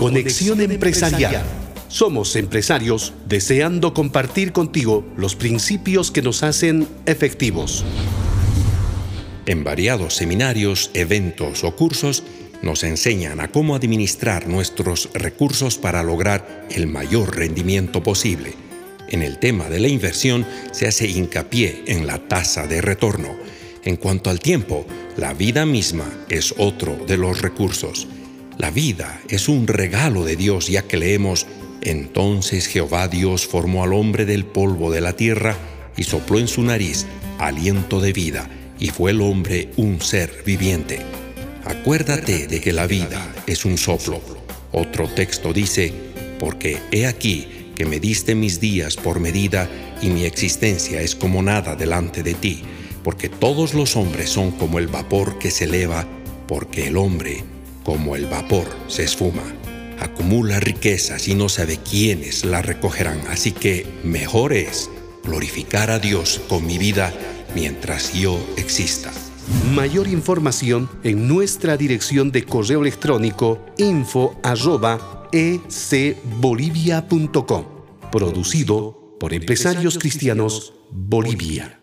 Conexión Empresarial. Somos empresarios deseando compartir contigo los principios que nos hacen efectivos. En variados seminarios, eventos o cursos nos enseñan a cómo administrar nuestros recursos para lograr el mayor rendimiento posible. En el tema de la inversión se hace hincapié en la tasa de retorno. En cuanto al tiempo, la vida misma es otro de los recursos. La vida es un regalo de Dios ya que leemos, entonces Jehová Dios formó al hombre del polvo de la tierra y sopló en su nariz aliento de vida y fue el hombre un ser viviente. Acuérdate de que la vida es un soplo. Otro texto dice, porque he aquí que me diste mis días por medida y mi existencia es como nada delante de ti, porque todos los hombres son como el vapor que se eleva, porque el hombre, como el vapor, se esfuma. Acumula riquezas y no sabe quiénes la recogerán, así que mejor es glorificar a Dios con mi vida mientras yo exista. Mayor información en nuestra dirección de correo electrónico info ecbolivia.com. Producido por Empresarios Cristianos Bolivia.